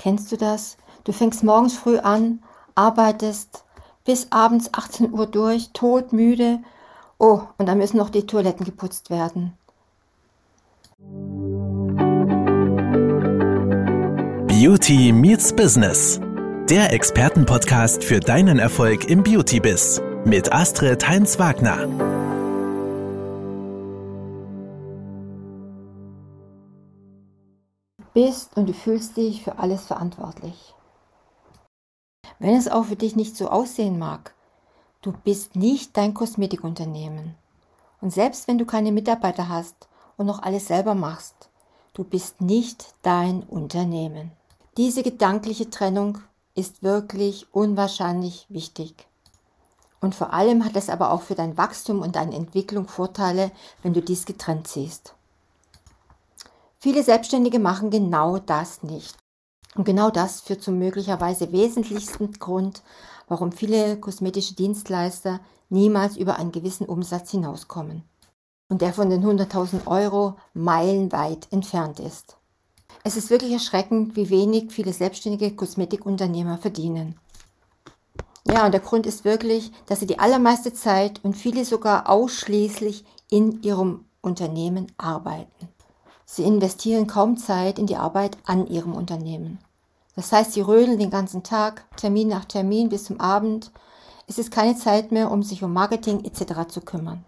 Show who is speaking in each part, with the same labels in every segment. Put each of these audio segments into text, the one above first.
Speaker 1: Kennst du das? Du fängst morgens früh an, arbeitest bis abends 18 Uhr durch, todmüde. Oh, und dann müssen noch die Toiletten geputzt werden.
Speaker 2: Beauty meets Business. Der Expertenpodcast für deinen Erfolg im Beauty-Biz mit Astrid Heinz-Wagner.
Speaker 1: Bist und du fühlst dich für alles verantwortlich. Wenn es auch für dich nicht so aussehen mag, du bist nicht dein Kosmetikunternehmen. Und selbst wenn du keine Mitarbeiter hast und noch alles selber machst, du bist nicht dein Unternehmen. Diese gedankliche Trennung ist wirklich unwahrscheinlich wichtig. Und vor allem hat es aber auch für dein Wachstum und deine Entwicklung Vorteile, wenn du dies getrennt siehst. Viele Selbstständige machen genau das nicht. Und genau das führt zum möglicherweise wesentlichsten Grund, warum viele kosmetische Dienstleister niemals über einen gewissen Umsatz hinauskommen. Und der von den 100.000 Euro meilenweit entfernt ist. Es ist wirklich erschreckend, wie wenig viele selbstständige Kosmetikunternehmer verdienen. Ja, und der Grund ist wirklich, dass sie die allermeiste Zeit und viele sogar ausschließlich in ihrem Unternehmen arbeiten. Sie investieren kaum Zeit in die Arbeit an ihrem Unternehmen. Das heißt, sie rödeln den ganzen Tag, Termin nach Termin bis zum Abend. Es ist keine Zeit mehr, um sich um Marketing etc. zu kümmern.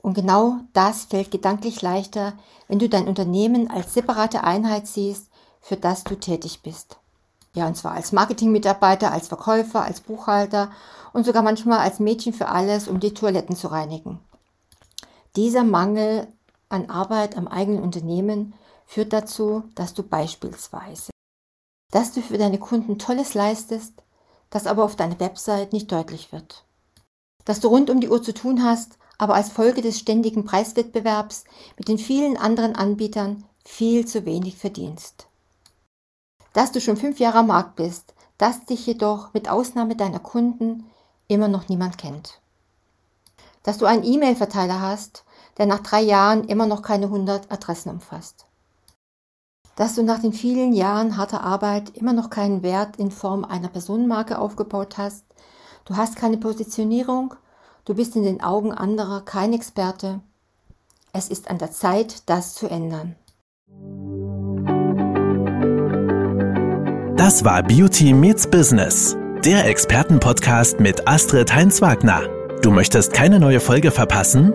Speaker 1: Und genau das fällt gedanklich leichter, wenn du dein Unternehmen als separate Einheit siehst, für das du tätig bist. Ja, und zwar als Marketingmitarbeiter, als Verkäufer, als Buchhalter und sogar manchmal als Mädchen für alles, um die Toiletten zu reinigen. Dieser Mangel an Arbeit am eigenen Unternehmen führt dazu, dass du beispielsweise, dass du für deine Kunden Tolles leistest, das aber auf deiner Website nicht deutlich wird. Dass du rund um die Uhr zu tun hast, aber als Folge des ständigen Preiswettbewerbs mit den vielen anderen Anbietern viel zu wenig verdienst dass du schon fünf Jahre am Markt bist, dass dich jedoch mit Ausnahme deiner Kunden immer noch niemand kennt. Dass du einen E-Mail-Verteiler hast, der nach drei Jahren immer noch keine 100 Adressen umfasst. Dass du nach den vielen Jahren harter Arbeit immer noch keinen Wert in Form einer Personenmarke aufgebaut hast. Du hast keine Positionierung, du bist in den Augen anderer kein Experte. Es ist an der Zeit, das zu ändern.
Speaker 2: Das war Beauty Meets Business, der Expertenpodcast mit Astrid Heinz-Wagner. Du möchtest keine neue Folge verpassen?